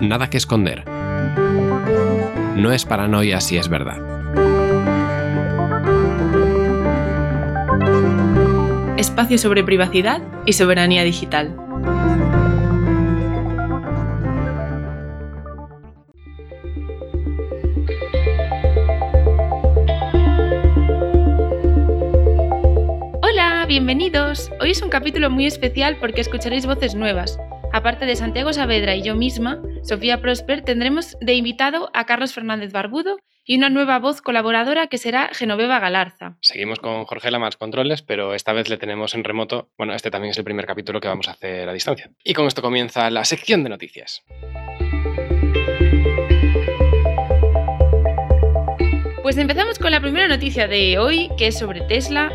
Nada que esconder. No es paranoia si es verdad. Espacio sobre privacidad y soberanía digital. Hoy es un capítulo muy especial porque escucharéis voces nuevas. Aparte de Santiago Saavedra y yo misma, Sofía Prosper, tendremos de invitado a Carlos Fernández Barbudo y una nueva voz colaboradora que será Genoveva Galarza. Seguimos con Jorge Lamas Controles, pero esta vez le tenemos en remoto. Bueno, este también es el primer capítulo que vamos a hacer a distancia. Y con esto comienza la sección de noticias. Pues empezamos con la primera noticia de hoy, que es sobre Tesla,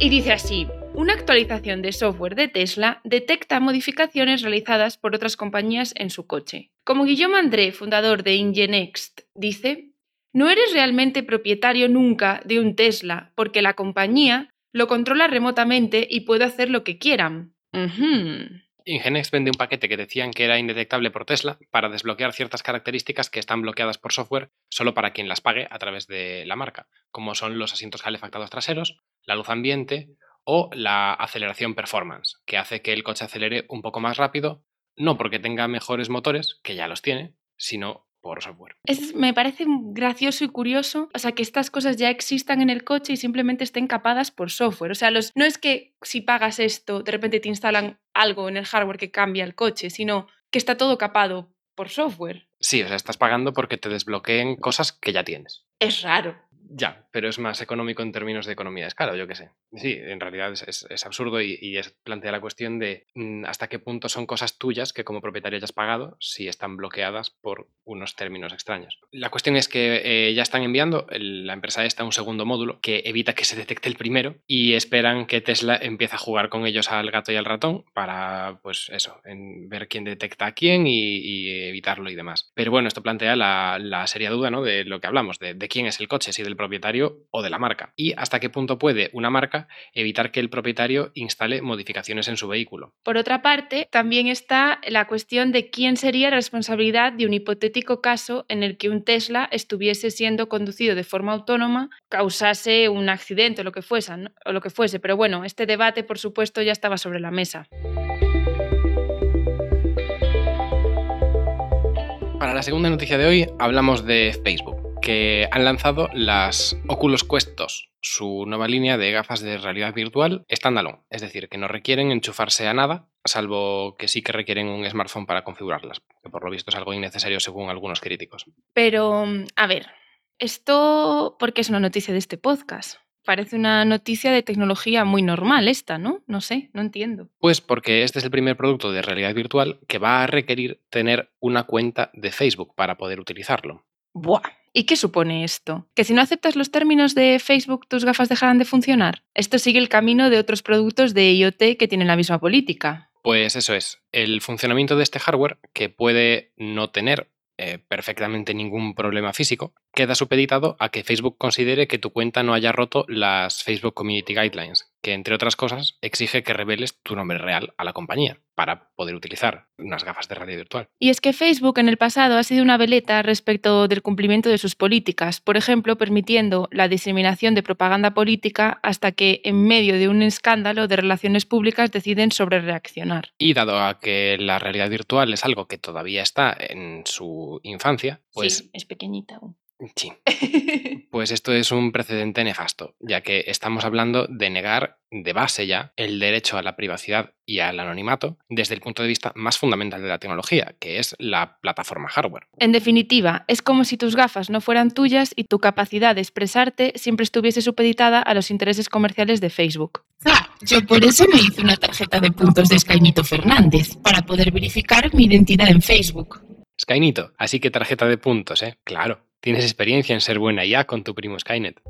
y dice así. Una actualización de software de Tesla detecta modificaciones realizadas por otras compañías en su coche. Como Guillaume André, fundador de Ingenext, dice, no eres realmente propietario nunca de un Tesla porque la compañía lo controla remotamente y puede hacer lo que quieran. Ujú. Ingenex vende un paquete que decían que era indetectable por Tesla para desbloquear ciertas características que están bloqueadas por software solo para quien las pague a través de la marca, como son los asientos calefactados traseros, la luz ambiente o la aceleración performance, que hace que el coche acelere un poco más rápido, no porque tenga mejores motores, que ya los tiene, sino por software. Es, me parece gracioso y curioso, o sea, que estas cosas ya existan en el coche y simplemente estén capadas por software. O sea, los, no es que si pagas esto, de repente te instalan algo en el hardware que cambia el coche, sino que está todo capado por software. Sí, o sea, estás pagando porque te desbloqueen cosas que ya tienes. Es raro. Ya, pero es más económico en términos de economía de escala, yo qué sé. Sí, en realidad es, absurdo y, es plantea la cuestión de mm, hasta qué punto son cosas tuyas que como propietario ya has pagado si están bloqueadas por unos términos extraños. La cuestión es que eh, ya están enviando la empresa esta un segundo módulo que evita que se detecte el primero y esperan que Tesla empiece a jugar con ellos al gato y al ratón para, pues eso, en ver quién detecta a quién y, evitarlo y demás. Pero bueno, esto plantea la, la seria duda ¿no? de lo que hablamos, de, de quién es el coche, si del propietario o de la marca. Y hasta qué punto puede una marca evitar que el propietario instale modificaciones en su vehículo. Por otra parte, también está la cuestión de quién sería responsabilidad de un hipotético caso en el que un Tesla estuviese siendo conducido de forma autónoma, causase un accidente o lo que fuese, ¿no? o lo que fuese. Pero bueno, este debate, por supuesto, ya estaba sobre la mesa. Para la segunda noticia de hoy hablamos de Facebook, que han lanzado las Oculus Quest 2, su nueva línea de gafas de realidad virtual standalone, es decir, que no requieren enchufarse a nada, salvo que sí que requieren un smartphone para configurarlas, que por lo visto es algo innecesario según algunos críticos. Pero, a ver, esto, porque es una noticia de este podcast? Parece una noticia de tecnología muy normal esta, ¿no? No sé, no entiendo. Pues porque este es el primer producto de realidad virtual que va a requerir tener una cuenta de Facebook para poder utilizarlo. Buah. ¿Y qué supone esto? ¿Que si no aceptas los términos de Facebook tus gafas dejarán de funcionar? Esto sigue el camino de otros productos de IoT que tienen la misma política. Pues eso es, el funcionamiento de este hardware, que puede no tener eh, perfectamente ningún problema físico, queda supeditado a que Facebook considere que tu cuenta no haya roto las Facebook Community Guidelines, que entre otras cosas exige que reveles tu nombre real a la compañía para poder utilizar unas gafas de realidad virtual. Y es que Facebook en el pasado ha sido una veleta respecto del cumplimiento de sus políticas, por ejemplo, permitiendo la diseminación de propaganda política hasta que, en medio de un escándalo de relaciones públicas, deciden sobre reaccionar. Y dado a que la realidad virtual es algo que todavía está en su infancia, pues sí, es pequeñita aún. Sí, pues esto es un precedente nefasto, ya que estamos hablando de negar de base ya el derecho a la privacidad y al anonimato desde el punto de vista más fundamental de la tecnología, que es la plataforma hardware. En definitiva, es como si tus gafas no fueran tuyas y tu capacidad de expresarte siempre estuviese supeditada a los intereses comerciales de Facebook. Ah, yo por eso me hice una tarjeta de puntos de Escañito Fernández, para poder verificar mi identidad en Facebook. Skynito, así que tarjeta de puntos, ¿eh? Claro, tienes experiencia en ser buena ya con tu primo Skynet.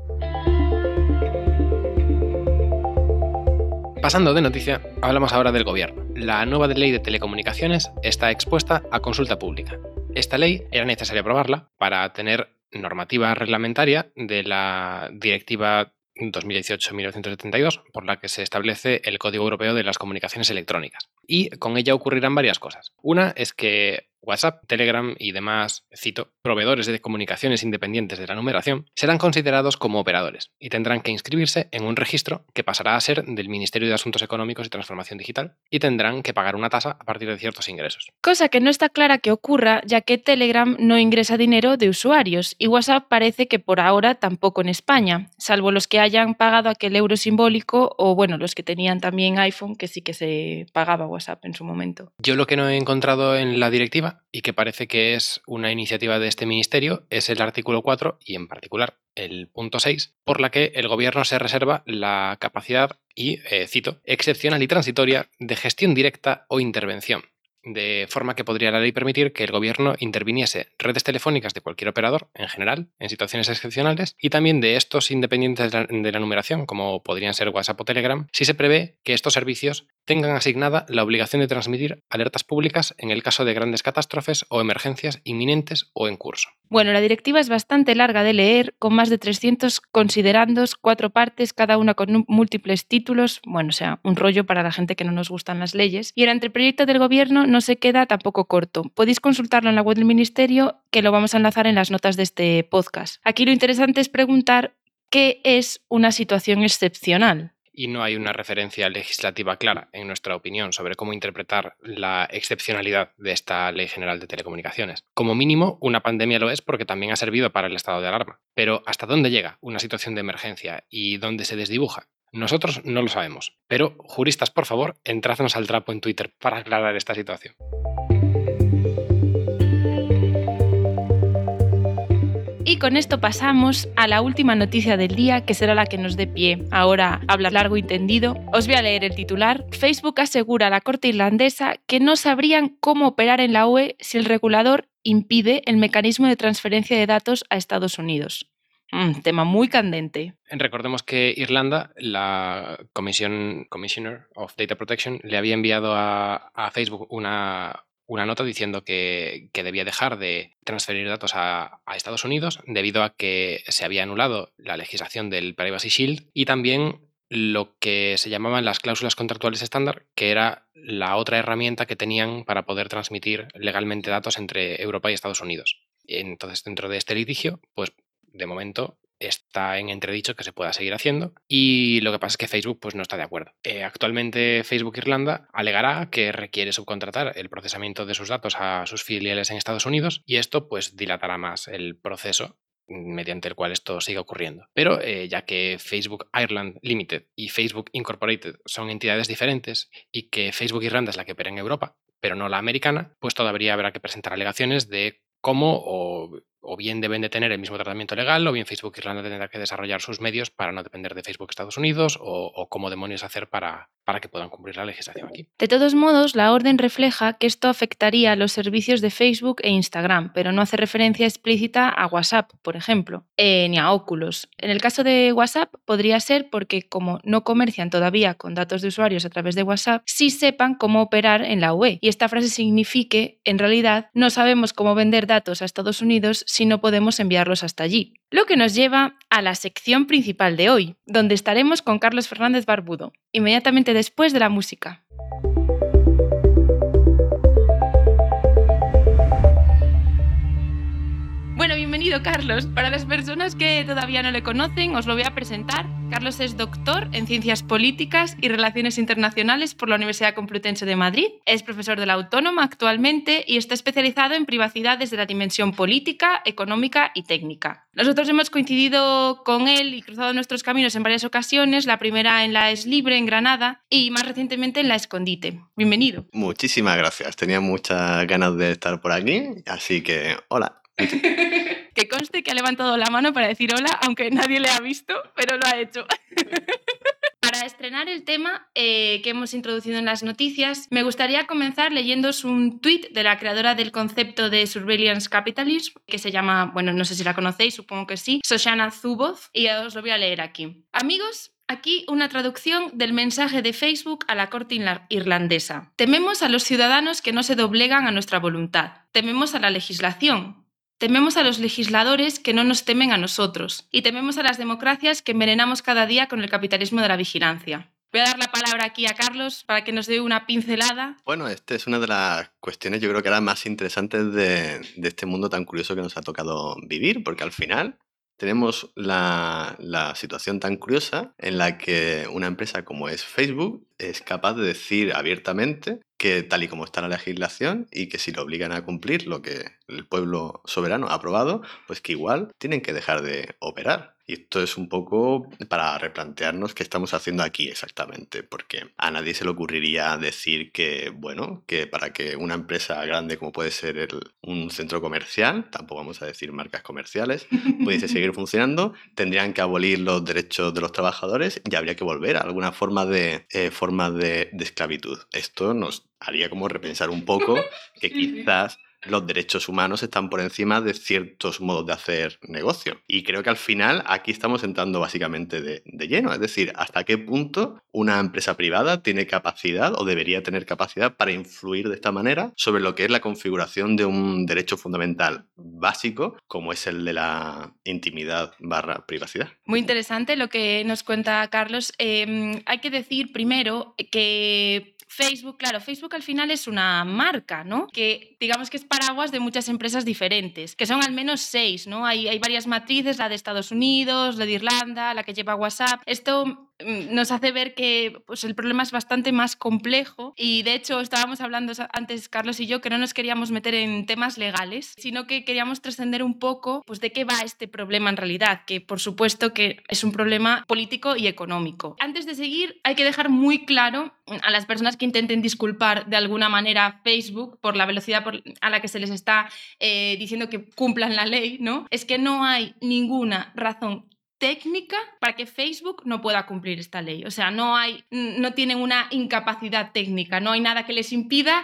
Pasando de noticia, hablamos ahora del gobierno. La nueva ley de telecomunicaciones está expuesta a consulta pública. Esta ley era necesario aprobarla para tener normativa reglamentaria de la Directiva 2018-1972, por la que se establece el Código Europeo de las Comunicaciones Electrónicas. y con ella ocurrirán varias cosas. Una es que WhatsApp, Telegram y demás, cito, proveedores de comunicaciones independientes de la numeración, serán considerados como operadores y tendrán que inscribirse en un registro que pasará a ser del Ministerio de Asuntos Económicos y Transformación Digital y tendrán que pagar una tasa a partir de ciertos ingresos. Cosa que no está clara que ocurra, ya que Telegram no ingresa dinero de usuarios y WhatsApp parece que por ahora tampoco en España, salvo los que hayan pagado aquel euro simbólico o bueno, los que tenían también iPhone, que sí que se pagaba WhatsApp en su momento. Yo lo que no he encontrado en la directiva y que parece que es una iniciativa de este ministerio es el artículo 4 y en particular el punto 6, por la que el gobierno se reserva la capacidad y, eh, cito, excepcional y transitoria de gestión directa o intervención de forma que podría la ley permitir que el gobierno interviniese redes telefónicas de cualquier operador, en general, en situaciones excepcionales, y también de estos independientes de la numeración, como podrían ser WhatsApp o Telegram, si se prevé que estos servicios tengan asignada la obligación de transmitir alertas públicas en el caso de grandes catástrofes o emergencias inminentes o en curso. Bueno, la directiva es bastante larga de leer, con más de 300 considerandos, cuatro partes, cada una con múltiples títulos, bueno, o sea, un rollo para la gente que no nos gustan las leyes, y el anteproyecto del gobierno no se queda tampoco corto. Podéis consultarlo en la web del Ministerio, que lo vamos a enlazar en las notas de este podcast. Aquí lo interesante es preguntar qué es una situación excepcional y no hay una referencia legislativa clara, en nuestra opinión, sobre cómo interpretar la excepcionalidad de esta Ley General de Telecomunicaciones. Como mínimo, una pandemia lo es porque también ha servido para el estado de alarma. Pero ¿hasta dónde llega una situación de emergencia y dónde se desdibuja? Nosotros no lo sabemos. Pero, juristas, por favor, entradnos al trapo en Twitter para aclarar esta situación. Y con esto pasamos a la última noticia del día, que será la que nos dé pie. Ahora habla largo y tendido. Os voy a leer el titular. Facebook asegura a la Corte irlandesa que no sabrían cómo operar en la UE si el regulador impide el mecanismo de transferencia de datos a Estados Unidos. Un tema muy candente. Recordemos que Irlanda, la Comisión, Commissioner of Data Protection, le había enviado a Facebook una, una nota diciendo que, debía dejar de transferir datos a, Estados Unidos debido a que se había anulado la legislación del Privacy Shield y también lo que se llamaban las cláusulas contractuales estándar, que era la otra herramienta que tenían para poder transmitir legalmente datos entre Europa y Estados Unidos. Entonces, dentro de este litigio, pues de momento está en entredicho que se pueda seguir haciendo y lo que pasa es que Facebook pues, no está de acuerdo. Eh, actualmente Facebook Irlanda alegará que requiere subcontratar el procesamiento de sus datos a sus filiales en Estados Unidos y esto pues dilatará más el proceso mediante el cual esto siga ocurriendo. Pero eh, ya que Facebook Ireland Limited y Facebook Incorporated son entidades diferentes y que Facebook Irlanda es la que opera en Europa, pero no la americana, pues todavía habrá que presentar alegaciones de cómo o o bien deben de tener el mismo tratamiento legal, o bien Facebook Irlanda tendrá que desarrollar sus medios para no depender de Facebook Estados Unidos, o, cómo demonios hacer para, para que puedan cumplir la legislación aquí. De todos modos, la orden refleja que esto afectaría a los servicios de Facebook e Instagram, pero no hace referencia explícita a WhatsApp, por ejemplo, eh, ni a Oculus. En el caso de WhatsApp, podría ser porque como no comercian todavía con datos de usuarios a través de WhatsApp, sí sepan cómo operar en la UE. Y esta frase signifique, en realidad, no sabemos cómo vender datos a Estados Unidos si no podemos enviarlos hasta allí. Lo que nos lleva a la sección principal de hoy, donde estaremos con Carlos Fernández Barbudo, inmediatamente después de la música. Bienvenido Carlos. Para las personas que todavía no le conocen, os lo voy a presentar. Carlos es doctor en Ciencias Políticas y Relaciones Internacionales por la Universidad Complutense de Madrid. Es profesor de la Autónoma actualmente y está especializado en privacidad desde la dimensión política, económica y técnica. Nosotros hemos coincidido con él y cruzado nuestros caminos en varias ocasiones, la primera en la Es Libre en Granada y más recientemente en la Escondite. Bienvenido. Muchísimas gracias. Tenía muchas ganas de estar por aquí, así que hola. que conste que ha levantado la mano para decir hola, aunque nadie le ha visto, pero lo ha hecho. Para estrenar el tema eh, que hemos introducido en las noticias, me gustaría comenzar leyéndos un tuit de la creadora del concepto de Surveillance Capitalism, que se llama, bueno, no sé si la conocéis, supongo que sí, Soshana Zuboff, y os lo voy a leer aquí. Amigos, Aquí una traducción del mensaje de Facebook a la Corte irlandesa. Tememos a los ciudadanos que no se doblegan a nuestra voluntad. Tememos a la legislación, Tememos a los legisladores que no nos temen a nosotros y tememos a las democracias que envenenamos cada día con el capitalismo de la vigilancia. Voy a dar la palabra aquí a Carlos para que nos dé una pincelada. Bueno, esta es una de las cuestiones yo creo que eran más interesantes de, de este mundo tan curioso que nos ha tocado vivir, porque al final tenemos la, la, situación tan curiosa en la que una empresa como es Facebook es capaz de decir abiertamente que tal y como está la legislación y que si lo obligan a cumplir lo que el pueblo soberano ha aprobado, pues que igual tienen que dejar de operar. Y esto es un poco para replantearnos qué estamos haciendo aquí exactamente, porque a nadie se le ocurriría decir que, bueno, que para que una empresa grande como puede ser el, un centro comercial, tampoco vamos a decir marcas comerciales, pudiese seguir funcionando, tendrían que abolir los derechos de los trabajadores y habría que volver a alguna forma de, eh, forma de, de esclavitud. Esto nos haría como repensar un poco que quizás los derechos humanos están por encima de ciertos modos de hacer negocio. Y creo que al final aquí estamos entrando básicamente de, de, lleno, es decir, hasta qué punto una empresa privada tiene capacidad o debería tener capacidad para influir de esta manera sobre lo que es la configuración de un derecho fundamental básico como es el de la intimidad barra privacidad. Muy interesante lo que nos cuenta Carlos. Eh, hay que decir primero que Facebook, claro, Facebook al final es una marca, ¿no? Que digamos que es paraguas de muchas empresas diferentes, que son al menos seis, ¿no? Hay, hay varias matrices, la de Estados Unidos, la de Irlanda, la que lleva WhatsApp. Esto nos hace ver que pues, el problema es bastante más complejo y de hecho estábamos hablando antes Carlos y yo que no nos queríamos meter en temas legales, sino que queríamos trascender un poco pues, de qué va este problema en realidad, que por supuesto que es un problema político y económico. Antes de seguir hay que dejar muy claro a las personas que intenten disculpar de alguna manera Facebook por la velocidad a la que se les está eh, diciendo que cumplan la ley, ¿no? Es que no hay ninguna razón técnica para que Facebook no pueda cumplir esta ley. O sea, no hay, no tienen una incapacidad técnica, no hay nada que les impida,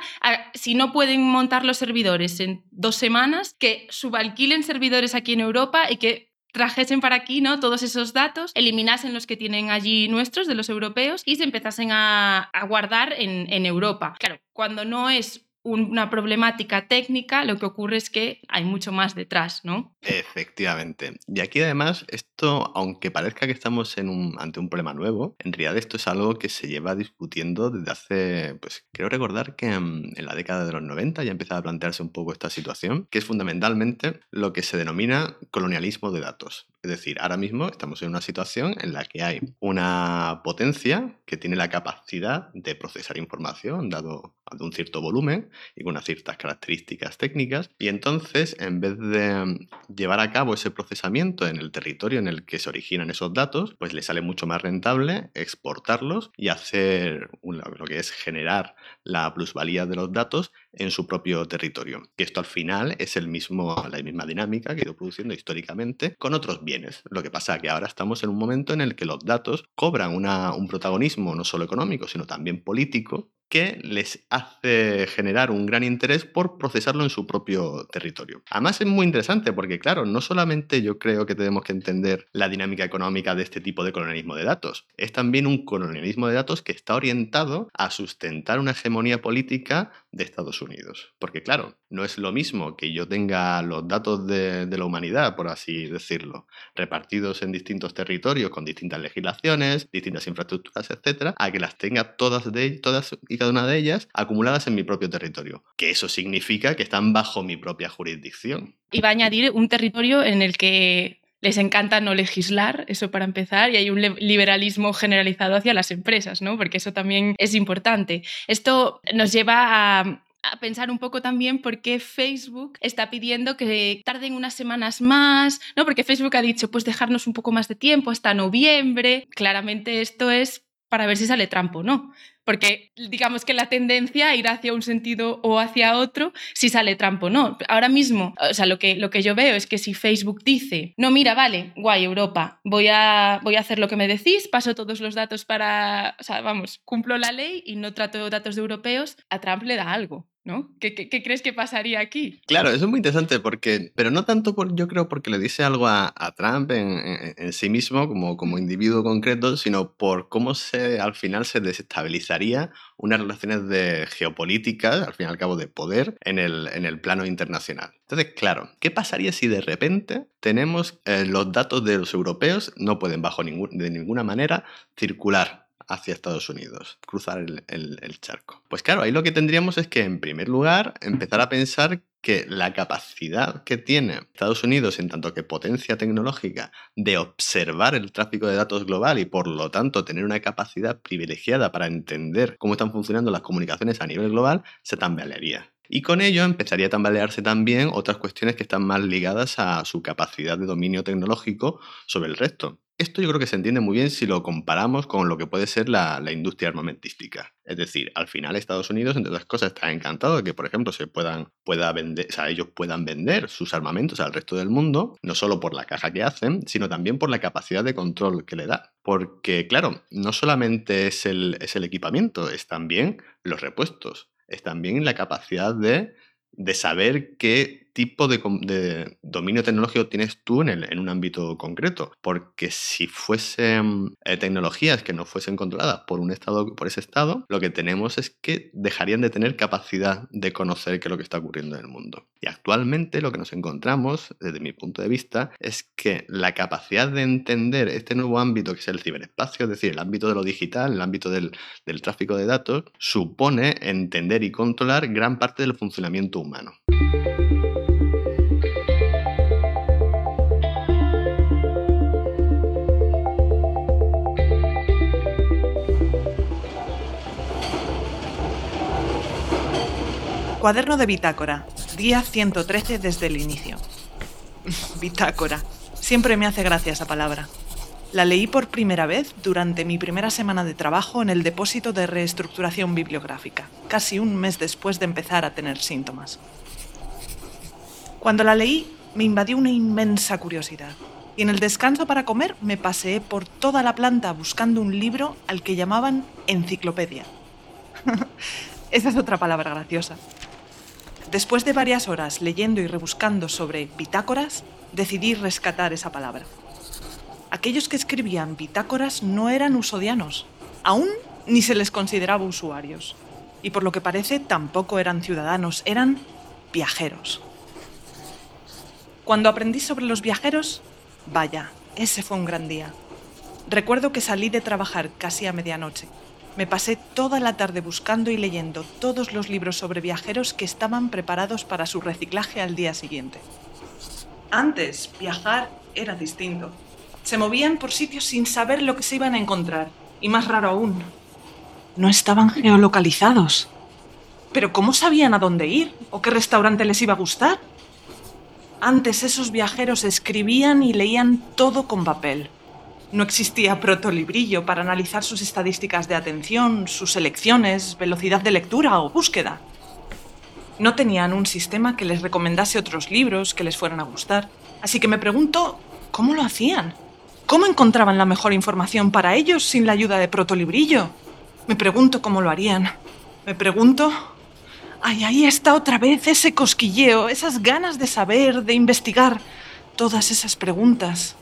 si no pueden montar los servidores en dos semanas, que subalquilen servidores aquí en Europa y que trajesen para aquí ¿no? todos esos datos, eliminasen los que tienen allí nuestros, de los europeos, y se empezasen a, guardar en Europa. Claro, cuando no es una problemática técnica, lo que ocurre es que hay mucho más detrás, ¿no? Efectivamente. Y aquí además, esto, aunque parezca que estamos en un, ante un problema nuevo, en realidad esto es algo que se lleva discutiendo desde hace, pues creo recordar que en, en la década de los 90 ya empezaba a plantearse un poco esta situación, que es fundamentalmente lo que se denomina colonialismo de datos. Es decir, ahora mismo estamos en una situación en la que hay una potencia que tiene la capacidad de procesar información dado de un cierto volumen y con unas ciertas características técnicas y entonces en vez de llevar a cabo ese procesamiento en el territorio en el que se originan esos datos, pues le sale mucho más rentable exportarlos y hacer lo que es generar la plusvalía de los datos en su propio territorio. Que esto al final es el mismo, la misma dinámica que ha ido produciendo históricamente con otros bienes. Lo que pasa es que ahora estamos en un momento en el que los datos cobran un protagonismo no solo económico, sino también político que les hace generar un gran interés por procesarlo en su propio territorio. Además es muy interesante porque, claro, no solamente yo creo que tenemos que entender la dinámica económica de este tipo de colonialismo de datos, es también un colonialismo de datos que está orientado a sustentar una hegemonía política de Estados Unidos. Porque, claro, no es lo mismo que yo tenga los datos de, la humanidad, por así decirlo, repartidos en distintos territorios con distintas legislaciones, distintas infraestructuras, etcétera, a que las tenga todas, de, todas y cada una de ellas acumuladas en mi propio territorio. Que eso significa que están bajo mi propia jurisdicción. Y va a añadir un territorio en el que les encanta no legislar, eso para empezar, y hay un liberalismo generalizado hacia las empresas, ¿no? Porque eso también es importante. Esto nos lleva a, a pensar un poco también por qué Facebook está pidiendo que tarden unas semanas más, ¿no? Porque Facebook ha dicho, pues dejarnos un poco más de tiempo hasta noviembre. Claramente esto es para ver si sale Trump o no porque digamos que la tendencia irá hacia un sentido o hacia otro si sale Trump o no. Ahora mismo, o sea, lo que, lo que yo veo es que si Facebook dice, no, mira, vale, guay, Europa, voy a, voy a hacer lo que me decís, paso todos los datos para, o sea, vamos, cumplo la ley y no trato datos de europeos, a Trump le da algo. ¿No? ¿Qué, ¿Qué, qué, crees que pasaría aquí? Claro, eso es muy interesante porque, pero no tanto por, yo creo porque le dice algo a, Trump en, en, sí mismo como, como individuo concreto, sino por cómo se, al final se desestabilizaría unas relaciones de geopolíticas, al fin y al cabo de poder, en el, en el plano internacional. Entonces, claro, ¿qué pasaría si de repente tenemos eh, los datos de los europeos no pueden bajo ningún, de ninguna manera circular hacia Estados Unidos, cruzar el, charco. Pues claro, ahí lo que tendríamos es que, en primer lugar, empezar a pensar que la capacidad que tiene Estados Unidos en tanto que potencia tecnológica de observar el tráfico de datos global y por lo tanto tener una capacidad privilegiada para entender cómo están funcionando las comunicaciones a nivel global, se tambalearía. Y con ello empezaría a tambalearse también otras cuestiones que están más ligadas a su capacidad de dominio tecnológico sobre el resto. Esto yo creo que se entiende muy bien si lo comparamos con lo que puede ser la, industria armamentística. Es decir, al final Estados Unidos, entre otras cosas, está encantado de que, por ejemplo, se puedan, pueda vender, o sea, ellos puedan vender sus armamentos al resto del mundo, no solo por la caja que hacen, sino también por la capacidad de control que le da. Porque, claro, no solamente es el, es el equipamiento, es también los repuestos es también la capacidad de, de saber qué tipo de, dominio tecnológico tienes tú en, el, en, un ámbito concreto. Porque si fuesen eh, tecnologías que no fuesen controladas por un estado, por ese estado, lo que tenemos es que dejarían de tener capacidad de conocer qué es lo que está ocurriendo en el mundo. Y actualmente lo que nos encontramos, desde mi punto de vista, es que la capacidad de entender este nuevo ámbito que es el ciberespacio, es decir, el ámbito de lo digital, el ámbito del tráfico de datos, supone entender y controlar gran parte del funcionamiento humano. Cuaderno de bitácora, día 113 desde el inicio. bitácora. Siempre me hace gracia esa palabra. La leí por primera vez durante mi primera semana de trabajo en el depósito de reestructuración bibliográfica, casi un mes después de empezar a tener síntomas. Cuando la leí, me invadió una inmensa curiosidad, y en el descanso para comer me paseé por toda la planta buscando un libro al que llamaban enciclopedia. Esa es otra palabra graciosa. Después de varias horas leyendo y rebuscando sobre bitácoras, decidí rescatar esa palabra. Aquellos que escribían bitácoras no eran usodianos, aún ni se les consideraba usuarios. Y por lo que parece tampoco eran ciudadanos, eran viajeros. Cuando aprendí sobre los viajeros, vaya, ese fue un gran día. Recuerdo que salí de trabajar casi a medianoche me pasé toda la tarde buscando y leyendo todos los libros sobre viajeros que estaban preparados para su reciclaje al día siguiente. Antes, viajar era distinto. Se movían por sitios sin saber lo que se iban a encontrar. Y más raro aún, no estaban geolocalizados. Pero ¿cómo sabían a dónde ir o qué restaurante les iba a gustar? Antes esos viajeros escribían y leían todo con papel. No existía protolibrillo para analizar sus estadísticas de atención, sus elecciones, velocidad de lectura o búsqueda. No tenían un sistema que les recomendase otros libros que les fueran a gustar. Así que me pregunto, ¿cómo lo hacían? ¿Cómo encontraban la mejor información para ellos sin la ayuda de protolibrillo? Me pregunto cómo lo harían. Me pregunto... Ay, ahí está otra vez ese cosquilleo, esas ganas de saber, de investigar. Todas esas preguntas.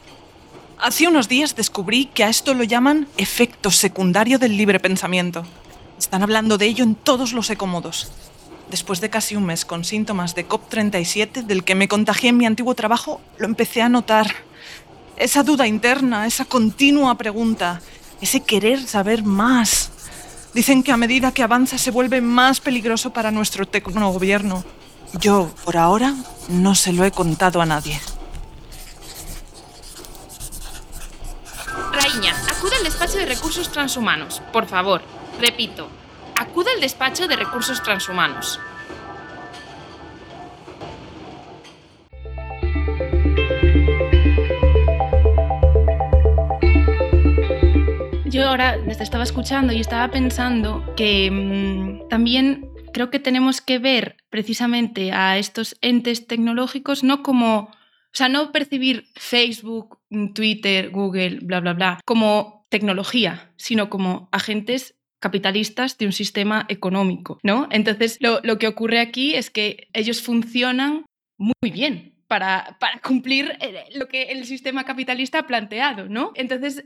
Hace unos días descubrí que a esto lo llaman efecto secundario del libre pensamiento. Están hablando de ello en todos los ecomodos. Después de casi un mes con síntomas de COP37, del que me contagié en mi antiguo trabajo, lo empecé a notar. Esa duda interna, esa continua pregunta, ese querer saber más. Dicen que a medida que avanza se vuelve más peligroso para nuestro tecnogobierno. Yo, por ahora, no se lo he contado a nadie. Raíña, acuda al despacho de recursos transhumanos. Por favor, repito, acuda al despacho de recursos transhumanos. Yo ahora te estaba escuchando y estaba pensando que mm, también creo que tenemos que ver precisamente a estos entes tecnológicos no como o sea, no percibir Facebook, Twitter, Google, bla, bla, bla, como tecnología, sino como agentes capitalistas de un sistema económico, ¿no? Entonces, lo, que ocurre aquí es que ellos funcionan muy bien, para, para cumplir eh, lo que el sistema capitalista ha planteado, ¿no? Entonces,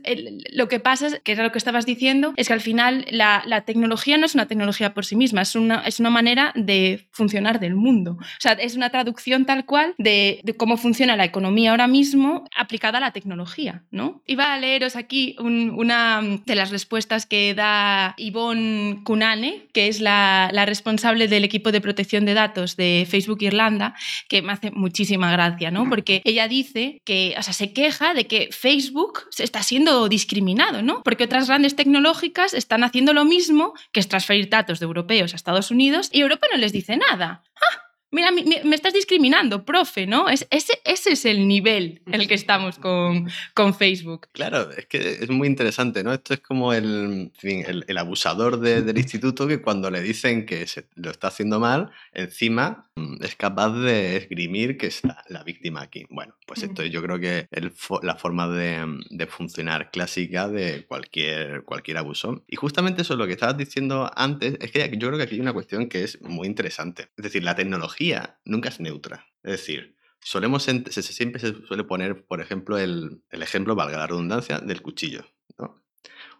lo que pasa, es, que era lo que estabas diciendo, es que al final la, la, tecnología no es una tecnología por sí misma, es una, es una manera de funcionar del mundo. O sea, es una traducción tal cual de, de cómo funciona la economía ahora mismo aplicada a la tecnología, ¿no? Iba a leeros aquí una de las respuestas que da Yvonne Kunane, que es la, la responsable del equipo de protección de datos de Facebook Irlanda, que me hace muchísima ¿no? Porque ella dice que, o sea, se queja de que Facebook se está siendo discriminado, ¿no? Porque otras grandes tecnológicas están haciendo lo mismo, que es transferir datos de europeos a Estados Unidos, y Europa no les dice nada. ¡Ah! Mira, me, estás discriminando, profe, ¿no? Es, ese, ese es el nivel en el que estamos con, con, Facebook. Claro, es que es muy interesante, ¿no? Esto es como el, el, abusador del instituto que cuando le dicen que se, lo está haciendo mal, encima mm, es capaz de esgrimir que es la, víctima aquí. Bueno, pues esto yo creo que es la forma de, de, funcionar clásica de cualquier, cualquier abuso. Y justamente eso es lo que estabas diciendo antes, es que yo creo que aquí hay una cuestión que es muy interesante. Es decir, la tecnología nunca es neutra. Es decir, solemos siempre se suele poner, por ejemplo, el, ejemplo, valga la redundancia, del cuchillo.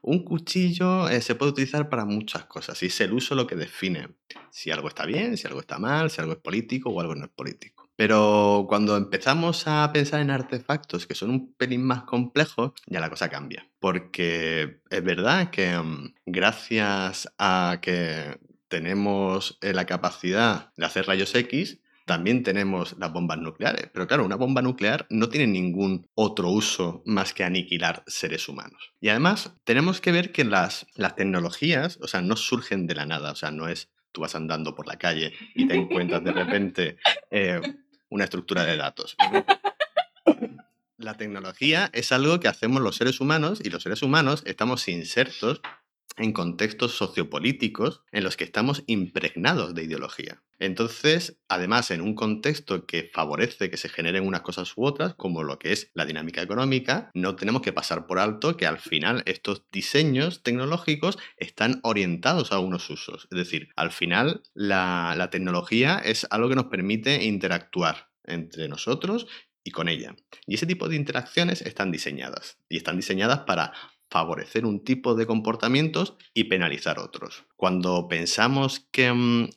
Un cuchillo eh, se puede utilizar para muchas cosas y es el uso lo que define si algo está bien, si algo está mal, si algo es político o algo no es político. Pero cuando empezamos a pensar en artefactos que son un pelín más complejos, ya la cosa cambia. Porque es verdad que mm, gracias a que tenemos eh, la capacidad de hacer rayos X, también tenemos las bombas nucleares. Pero claro, una bomba nuclear no tiene ningún otro uso más que aniquilar seres humanos. Y además, tenemos que ver que las, las tecnologías, o sea, no surgen de la nada. O sea, no es tú vas andando por la calle y te encuentras de repente eh, una estructura de datos. La tecnología es algo que hacemos los seres humanos y los seres humanos estamos insertos en contextos sociopolíticos en los que estamos impregnados de ideología. Entonces, además, en un contexto que favorece que se generen unas cosas u otras, como lo que es la dinámica económica, no tenemos que pasar por alto que al final estos diseños tecnológicos están orientados a unos usos. Es decir, al final la, la tecnología es algo que nos permite interactuar entre nosotros y con ella. Y ese tipo de interacciones están diseñadas. Y están diseñadas para favorecer un tipo de comportamientos y penalizar otros. Cuando pensamos que mm,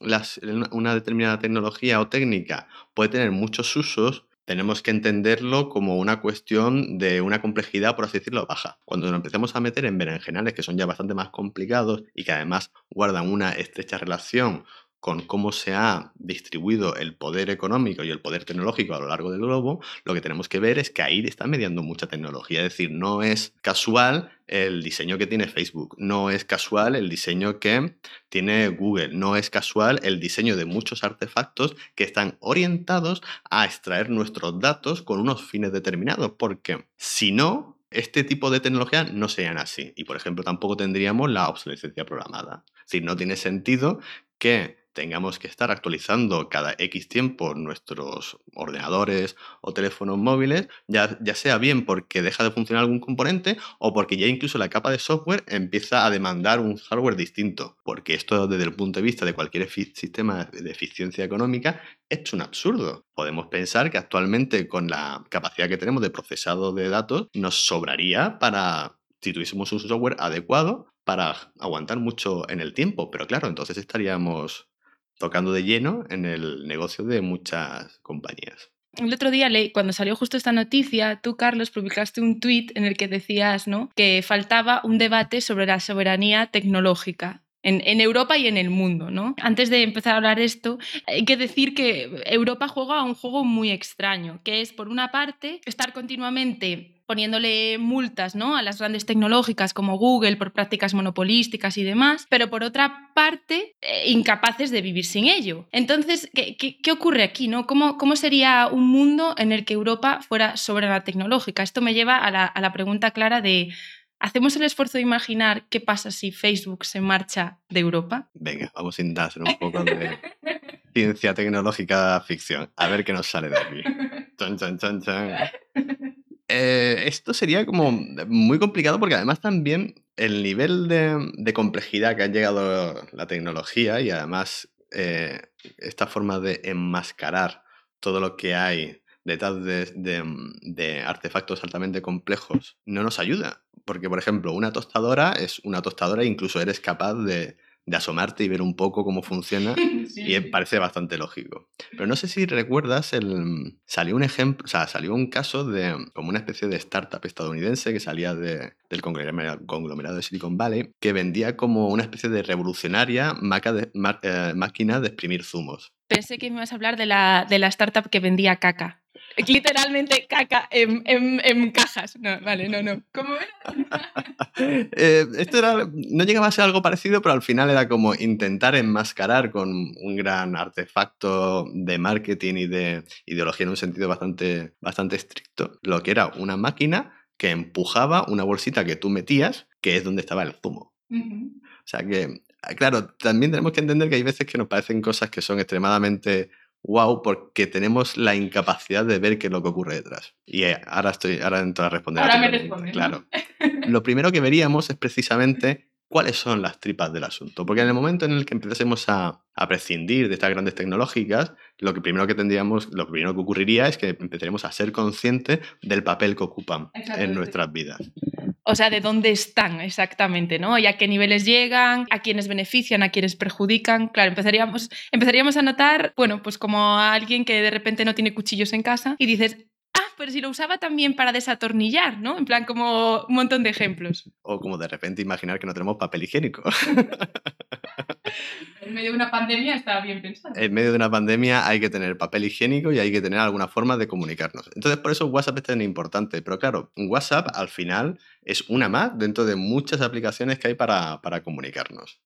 una determinada tecnología o técnica puede tener muchos usos, tenemos que entenderlo como una cuestión de una complejidad, por así decirlo, baja. Cuando nos empecemos a meter en berenjenales que son ya bastante más complicados y que además guardan una estrecha relación con cómo se ha distribuido el poder económico y el poder tecnológico a lo largo del globo, lo que tenemos que ver es que ahí está mediando mucha tecnología. Es decir, no es casual el diseño que tiene Facebook, no es casual el diseño que tiene Google, no es casual el diseño de muchos artefactos que están orientados a extraer nuestros datos con unos fines determinados, porque si no, este tipo de tecnología no serían así. Y por ejemplo, tampoco tendríamos la obsolescencia programada. Es decir, no tiene sentido que tengamos que estar actualizando cada X tiempo nuestros ordenadores o teléfonos móviles, ya, ya, sea bien porque deja de funcionar algún componente o porque ya incluso la capa de software empieza a demandar un hardware distinto. Porque esto desde el punto de vista de cualquier sistema de eficiencia económica es un absurdo. Podemos pensar que actualmente con la capacidad que tenemos de procesado de datos nos sobraría para, si tuviésemos un software adecuado, para aguantar mucho en el tiempo. Pero claro, entonces estaríamos tocando de lleno en el negocio de muchas compañías. El otro día, cuando salió justo esta noticia, tú, Carlos, publicaste un tuit en el que decías ¿no? que faltaba un debate sobre la soberanía tecnológica en, en, Europa y en el mundo. ¿no? Antes de empezar a hablar esto, hay que decir que Europa juega a un juego muy extraño, que es, por una parte, estar continuamente poniéndole multas ¿no? a las grandes tecnológicas como Google por prácticas monopolísticas y demás, pero por otra parte, eh, incapaces de vivir sin ello. Entonces, ¿qué, ocurre aquí? ¿Cómo, ¿Cómo, sería un mundo en el que Europa fuera soberana tecnológica? Esto me lleva a la, a la pregunta clara de ¿Hacemos el esfuerzo de imaginar qué pasa si Facebook se marcha de Europa? Venga, vamos a hacer un poco de ciencia tecnológica ficción. A ver qué nos sale de aquí. Eh, esto sería como muy complicado porque además también el nivel de, complejidad que ha llegado la tecnología y además eh, esta forma de enmascarar todo lo que hay detrás de, de, de artefactos altamente complejos no nos ayuda. Porque, por ejemplo, una tostadora es una tostadora e incluso eres capaz de, de asomarte y ver un poco cómo funciona y parece bastante lógico. Pero no sé si recuerdas, el, salió un ejemplo, o sea, salió un caso de como una especie de startup estadounidense que salía de, del conglomerado de Silicon Valley, que vendía como una especie de revolucionaria de, eh, máquina de exprimir zumos. Pensé que me ibas a hablar de la, de la startup que vendía caca. Literalmente caca en, en, en, cajas. No, vale, no, no. ¿Cómo era? eh, esto era, no llegaba a ser algo parecido, pero al final era como intentar enmascarar con un gran artefacto de marketing y de ideología en un sentido bastante, bastante estricto, lo que era una máquina que empujaba una bolsita que tú metías, que es donde estaba el zumo. Uh -huh. O sea que, claro, también tenemos que entender que hay veces que nos parecen cosas que son extremadamente wow porque tenemos la incapacidad de ver qué es lo que ocurre detrás. Y eh, ahora estoy, ahora entro a responder. Ahora a me respondes. Claro. lo primero que veríamos es precisamente cuáles son las tripas del asunto. Porque en el momento en el que empecemos a, a, prescindir de estas grandes tecnológicas, lo que primero que tendríamos, lo primero que ocurriría es que empezaremos a ser conscientes del papel que ocupan en nuestras vidas. O sea, de dónde están exactamente, ¿no? Y a qué niveles llegan, a quiénes benefician, a quiénes perjudican. Claro, empezaríamos, empezaríamos a notar, bueno, pues como a alguien que de repente no tiene cuchillos en casa y dices, pero si lo usaba también para desatornillar, ¿no? En plan, como un montón de ejemplos. O como de repente imaginar que no tenemos papel higiénico. en medio de una pandemia está bien pensado. En medio de una pandemia hay que tener papel higiénico y hay que tener alguna forma de comunicarnos. Entonces, por eso WhatsApp es tan importante. Pero claro, WhatsApp al final es una más dentro de muchas aplicaciones que hay para, para comunicarnos.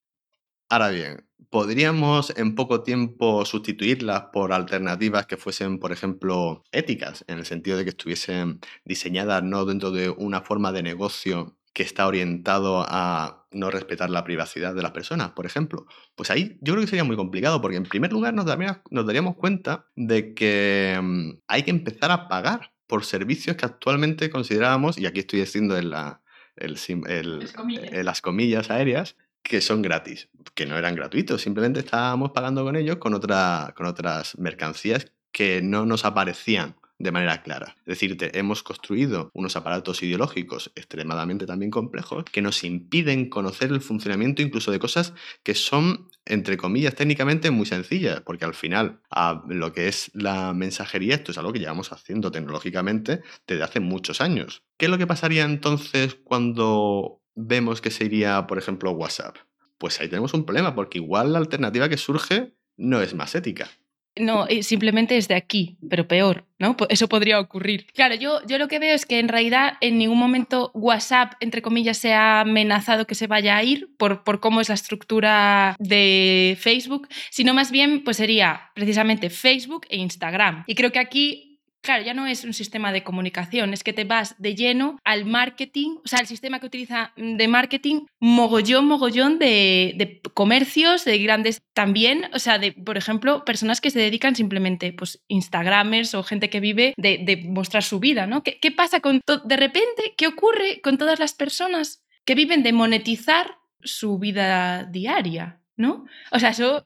Ahora bien, ¿podríamos en poco tiempo sustituirlas por alternativas que fuesen, por ejemplo, éticas, en el sentido de que estuviesen diseñadas no dentro de una forma de negocio que está orientado a no respetar la privacidad de las personas, por ejemplo? Pues ahí yo creo que sería muy complicado, porque en primer lugar nos daríamos, nos daríamos cuenta de que um, hay que empezar a pagar por servicios que actualmente considerábamos, y aquí estoy diciendo en la, el, el, las, comillas. Eh, las comillas aéreas, que son gratis, que no eran gratuitos, simplemente estábamos pagando con ellos con, otra, con otras mercancías que no nos aparecían de manera clara. Es decir, hemos construido unos aparatos ideológicos extremadamente también complejos que nos impiden conocer el funcionamiento incluso de cosas que son, entre comillas, técnicamente muy sencillas, porque al final lo que es la mensajería, esto es algo que llevamos haciendo tecnológicamente desde hace muchos años. ¿Qué es lo que pasaría entonces cuando vemos que sería, por ejemplo, WhatsApp? Pues ahí tenemos un problema, porque igual la alternativa que surge no es más ética. No, simplemente es de aquí, pero peor, ¿no? Eso podría ocurrir. Claro, yo, yo lo que veo es que en realidad en ningún momento WhatsApp, entre comillas, se ha amenazado que se vaya a ir por, por cómo es la estructura de Facebook, sino más bien pues sería precisamente Facebook e Instagram. Y creo que aquí Claro, ya no es un sistema de comunicación, es que te vas de lleno al marketing, o sea, el sistema que utiliza de marketing, mogollón, mogollón de, comercios, de grandes también, o sea, de, por ejemplo, personas que se dedican simplemente, pues, Instagramers o gente que vive de, de mostrar su vida, ¿no? ¿Qué, ¿Qué, pasa con, de repente, qué ocurre con todas las personas que viven de monetizar su vida diaria, ¿no? O sea, eso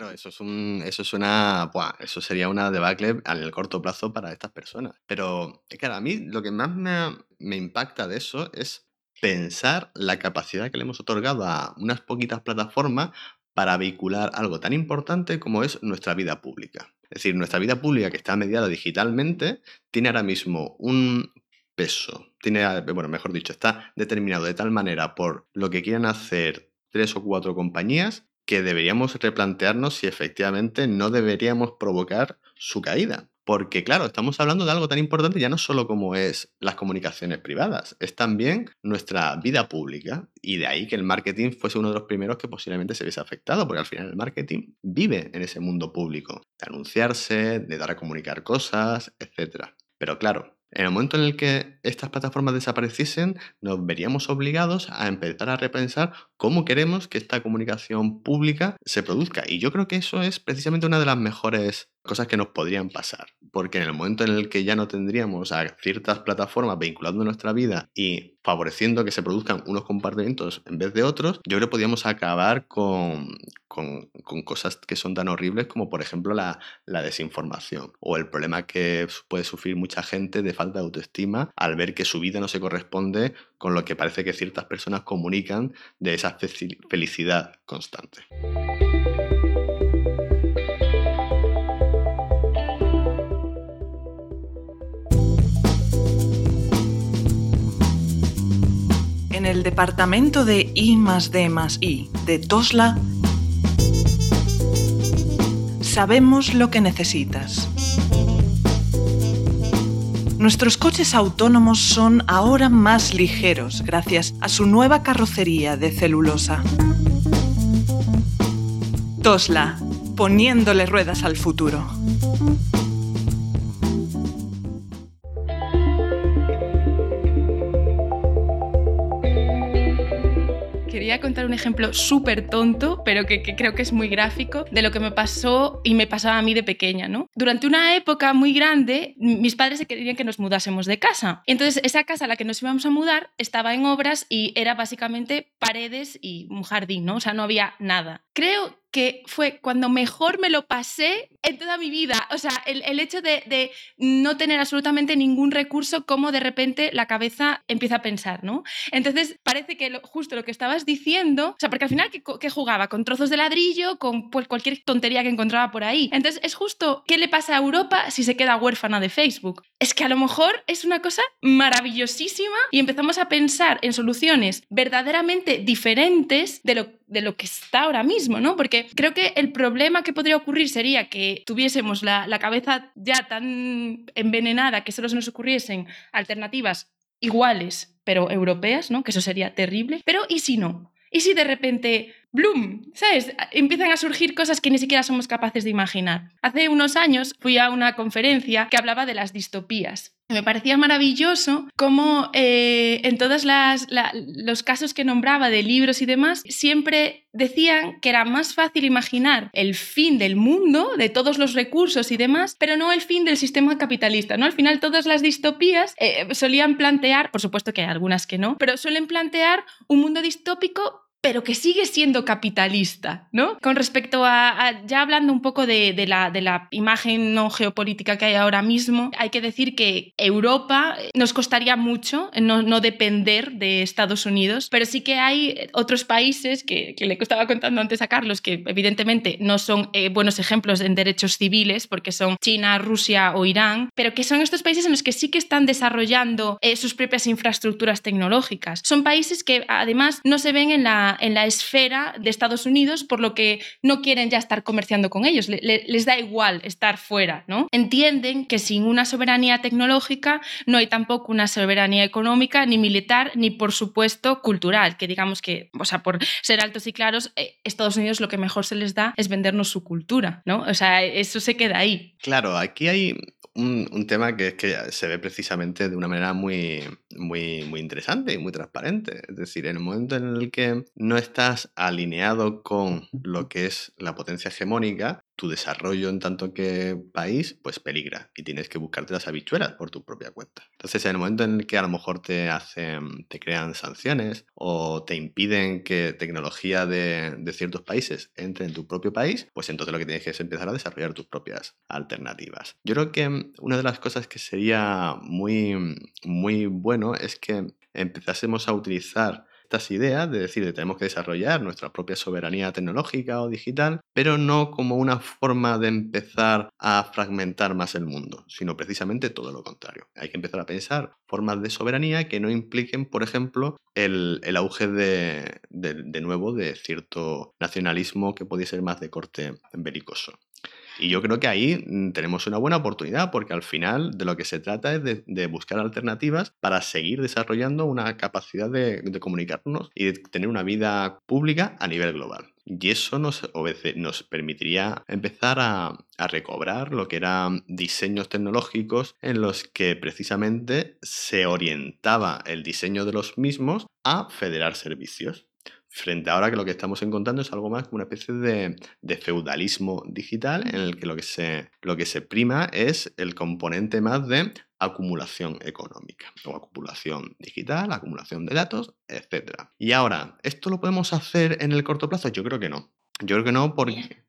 no, eso es un, eso es eso sería una debacle el corto plazo para estas personas. Pero, claro, a mí lo que más me, me impacta de eso es pensar la capacidad que le hemos otorgado a unas poquitas plataformas para vehicular algo tan importante como es nuestra vida pública. Es decir, nuestra vida pública que está mediada digitalmente tiene ahora mismo un peso, tiene, bueno, mejor dicho, está determinado de tal manera por lo que quieran hacer tres o cuatro compañías que deberíamos replantearnos si efectivamente no deberíamos provocar su caída. Porque claro, estamos hablando de algo tan importante ya no solo como es las comunicaciones privadas, es también nuestra vida pública. Y de ahí que el marketing fuese uno de los primeros que posiblemente se viese afectado, porque al final el marketing vive en ese mundo público, de anunciarse, de dar a comunicar cosas, etc. Pero claro, en el momento en el que estas plataformas desapareciesen, nos veríamos obligados a empezar a repensar cómo queremos que esta comunicación pública se produzca. Y yo creo que eso es precisamente una de las mejores cosas que nos podrían pasar. porque en el momento en el que ya no tendríamos a ciertas plataformas vinculando nuestra vida y favoreciendo que se produzcan unos compartimentos en vez de otros, yo creo que podríamos acabar con, con, cosas que son tan horribles como por ejemplo la, la, desinformación o el problema que puede sufrir mucha gente de falta de autoestima al ver que su vida no se corresponde con lo que parece que ciertas personas comunican de esa felicidad constante. En el departamento de I más D más I de Tosla, sabemos lo que necesitas. Nuestros coches autónomos son ahora más ligeros gracias a su nueva carrocería de celulosa. Tosla, poniéndole ruedas al futuro. Un ejemplo súper tonto, pero que, que, creo que es muy gráfico, de lo que me pasó y me pasaba a mí de pequeña, ¿no? Durante una época muy grande, mis padres querían que nos mudásemos de casa. Entonces, esa casa a la que nos íbamos a mudar estaba en obras y era básicamente paredes y un jardín, ¿no? O sea, no había nada. Creo que fue cuando mejor me lo pasé en toda mi vida. O sea, el, el hecho de, de, no tener absolutamente ningún recurso, como de repente la cabeza empieza a pensar, ¿no? Entonces, parece que lo, justo lo que estabas diciendo, o sea, porque al final, ¿qué, qué jugaba? Con trozos de ladrillo, con pues, cualquier tontería que encontraba por ahí. Entonces, es justo, ¿qué le pasa a Europa si se queda huérfana de Facebook? Es que a lo mejor es una cosa maravillosísima y empezamos a pensar en soluciones verdaderamente diferentes de lo de lo que está ahora mismo, ¿no? Porque creo que el problema que podría ocurrir sería que tuviésemos la, la cabeza ya tan envenenada que solo se nos ocurriesen alternativas iguales, pero europeas, ¿no? Que eso sería terrible. Pero ¿y si no? ¿Y si de repente, bloom, ¿sabes? Empiezan a surgir cosas que ni siquiera somos capaces de imaginar. Hace unos años fui a una conferencia que hablaba de las distopías. Me parecía maravilloso cómo eh, en todos los casos que nombraba de libros y demás, siempre decían que era más fácil imaginar el fin del mundo, de todos los recursos y demás, pero no el fin del sistema capitalista. ¿no? Al final todas las distopías eh, solían plantear, por supuesto que hay algunas que no, pero suelen plantear un mundo distópico pero que sigue siendo capitalista, ¿no? Con respecto a, a ya hablando un poco de, de, la, de, la, imagen no geopolítica que hay ahora mismo, hay que decir que Europa eh, nos costaría mucho no, no depender de Estados Unidos, pero sí que hay otros países que, que le estaba contando antes a Carlos, que evidentemente no son eh, buenos ejemplos en derechos civiles, porque son China, Rusia o Irán, pero que son estos países en los que sí que están desarrollando eh, sus propias infraestructuras tecnológicas. Son países que además no se ven en la en la esfera de Estados Unidos, por lo que no quieren ya estar comerciando con ellos, le, le, les da igual estar fuera, ¿no? Entienden que sin una soberanía tecnológica no hay tampoco una soberanía económica, ni militar, ni por supuesto cultural, que digamos que, o sea, por ser altos y claros, eh, Estados Unidos lo que mejor se les da es vendernos su cultura, ¿no? O sea, eso se queda ahí. Claro, aquí hay un, un, tema que es que se ve precisamente de una manera muy, muy, muy interesante y muy transparente. Es decir, en el momento en el que no estás alineado con lo que es la potencia hegemónica, tu desarrollo en tanto que país, pues peligra y tienes que buscarte las habichuelas por tu propia cuenta. Entonces, en el momento en que a lo mejor te hacen, te crean sanciones o te impiden que tecnología de, de ciertos países entre en tu propio país, pues entonces lo que tienes que es empezar a desarrollar tus propias alternativas. Yo creo que una de las cosas que sería muy, muy bueno es que empezásemos a utilizar estas ideas de decir que tenemos que desarrollar nuestra propia soberanía tecnológica o digital, pero no como una forma de empezar a fragmentar más el mundo, sino precisamente todo lo contrario. Hay que empezar a pensar formas de soberanía que no impliquen, por ejemplo, el, el auge de, de, nuevo de cierto nacionalismo que podía ser más de corte belicoso. Y yo creo que ahí mm, tenemos una buena oportunidad porque al final de lo que se trata es de, buscar alternativas para seguir desarrollando una capacidad de, comunicarnos y de tener una vida pública a nivel global. Y eso nos, nos permitiría empezar a, recobrar lo que eran diseños tecnológicos en los que precisamente se orientaba el diseño de los mismos a federar servicios frente a ahora que lo que estamos encontrando es algo más como una especie de, feudalismo digital en el que lo que, se, lo que se prima es el componente más de acumulación económica o acumulación digital, acumulación de datos, etc. Y ahora, ¿esto lo podemos hacer en el corto plazo? Yo creo que no. Yo creo que no porque,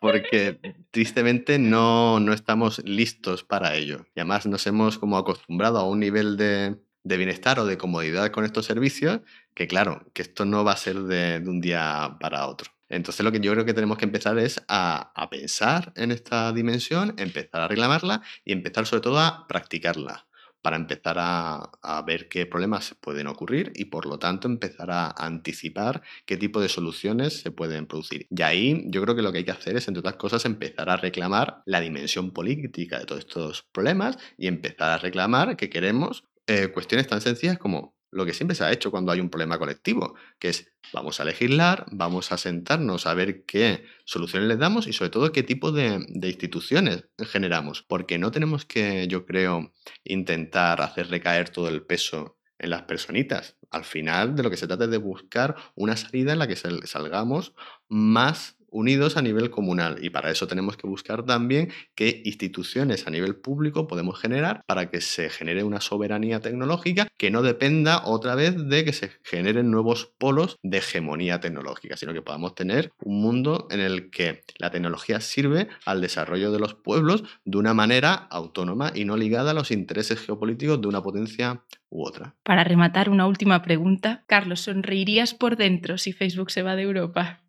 porque tristemente no, no estamos listos para ello. Y además nos hemos como acostumbrado a un nivel de, de bienestar o de comodidad con estos servicios, que claro, que esto no va a ser de, un día para otro. Entonces lo que yo creo que tenemos que empezar es a, a, pensar en esta dimensión, empezar a reclamarla y empezar sobre todo a practicarla para empezar a, a, ver qué problemas pueden ocurrir y por lo tanto empezar a anticipar qué tipo de soluciones se pueden producir. Y ahí yo creo que lo que hay que hacer es, entre otras cosas, empezar a reclamar la dimensión política de todos estos problemas y empezar a reclamar que queremos eh, cuestiones tan sencillas como lo que siempre se ha hecho cuando hay un problema colectivo, que es vamos a legislar, vamos a sentarnos a ver qué soluciones les damos y sobre todo qué tipo de, de, instituciones generamos, porque no tenemos que, yo creo, intentar hacer recaer todo el peso en las personitas. Al final de lo que se trata es de buscar una salida en la que salgamos más unidos a nivel comunal y para eso tenemos que buscar también qué instituciones a nivel público podemos generar para que se genere una soberanía tecnológica que no dependa otra vez de que se generen nuevos polos de hegemonía tecnológica, sino que podamos tener un mundo en el que la tecnología sirve al desarrollo de los pueblos de una manera autónoma y no ligada a los intereses geopolíticos de una potencia u otra. Para rematar una última pregunta, Carlos, ¿sonreirías por dentro si Facebook se va de Europa?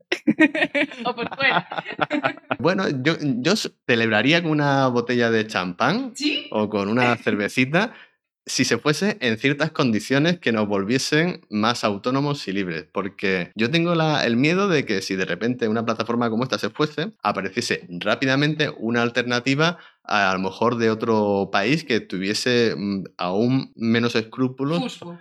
O por fuera. bueno, yo, yo celebraría con una botella de champán ¿Sí? o con una cervecita si se fuese en ciertas condiciones que nos volviesen más autónomos y libres. Porque yo tengo la, el miedo de que si de repente una plataforma como esta se fuese, apareciese rápidamente una alternativa a, a lo mejor de otro país que tuviese mm, aún menos escrúpulos. Facebook.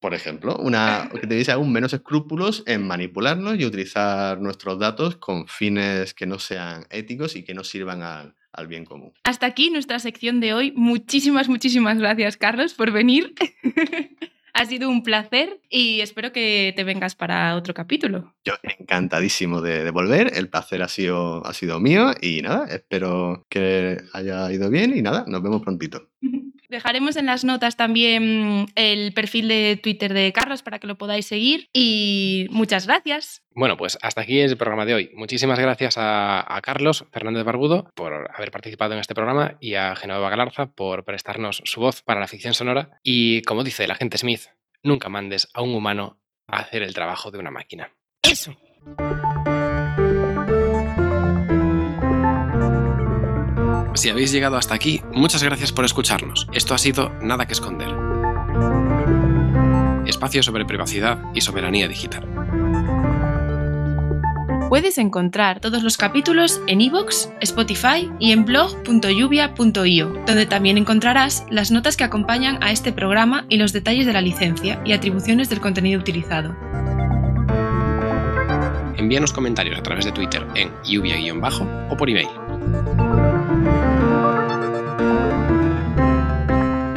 Por ejemplo, una, que tuviese aún menos escrúpulos en manipularnos y utilizar nuestros datos con fines que no sean éticos y que no sirvan al, al bien común. Hasta aquí nuestra sección de hoy. Muchísimas, muchísimas gracias, Carlos, por venir. ha sido un placer y espero que te vengas para otro capítulo. Yo encantadísimo de, de, volver, el placer ha sido, ha sido mío y nada, espero que haya ido bien y nada, nos vemos prontito. Dejaremos en las notas también el perfil de Twitter de Carlos para que lo podáis seguir y muchas gracias. Bueno, pues hasta aquí es el programa de hoy. Muchísimas gracias a, a Carlos Fernández Barbudo por haber participado en este programa y a Genoveva Galarza por prestarnos su voz para la ficción sonora. Y como dice el agente Smith, nunca mandes a un humano a hacer el trabajo de una máquina. Eso. Si habéis llegado hasta aquí, muchas gracias por escucharnos. Esto ha sido Nada que Esconder. Espacio sobre privacidad y soberanía digital. Puedes encontrar todos los capítulos en iVoox, Spotify y en blog.lluvia.io, donde también encontrarás las notas que acompañan a este programa y los detalles de la licencia y atribuciones del contenido utilizado. Envíanos comentarios a través de Twitter en lluvia-bajo o por email.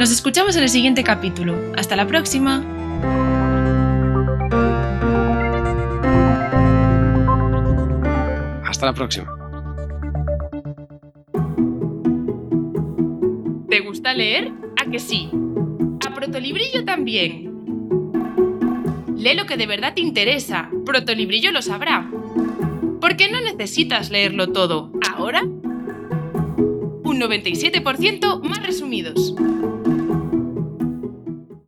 Nos escuchamos en el siguiente capítulo. Hasta la próxima. Hasta la próxima. ¿Te gusta leer? ¿A que sí? A Protolibrillo también. Lee lo que de verdad te interesa. Protolibrillo lo sabrá. Porque no necesitas leerlo todo. Ahora, un 97% más resumidos.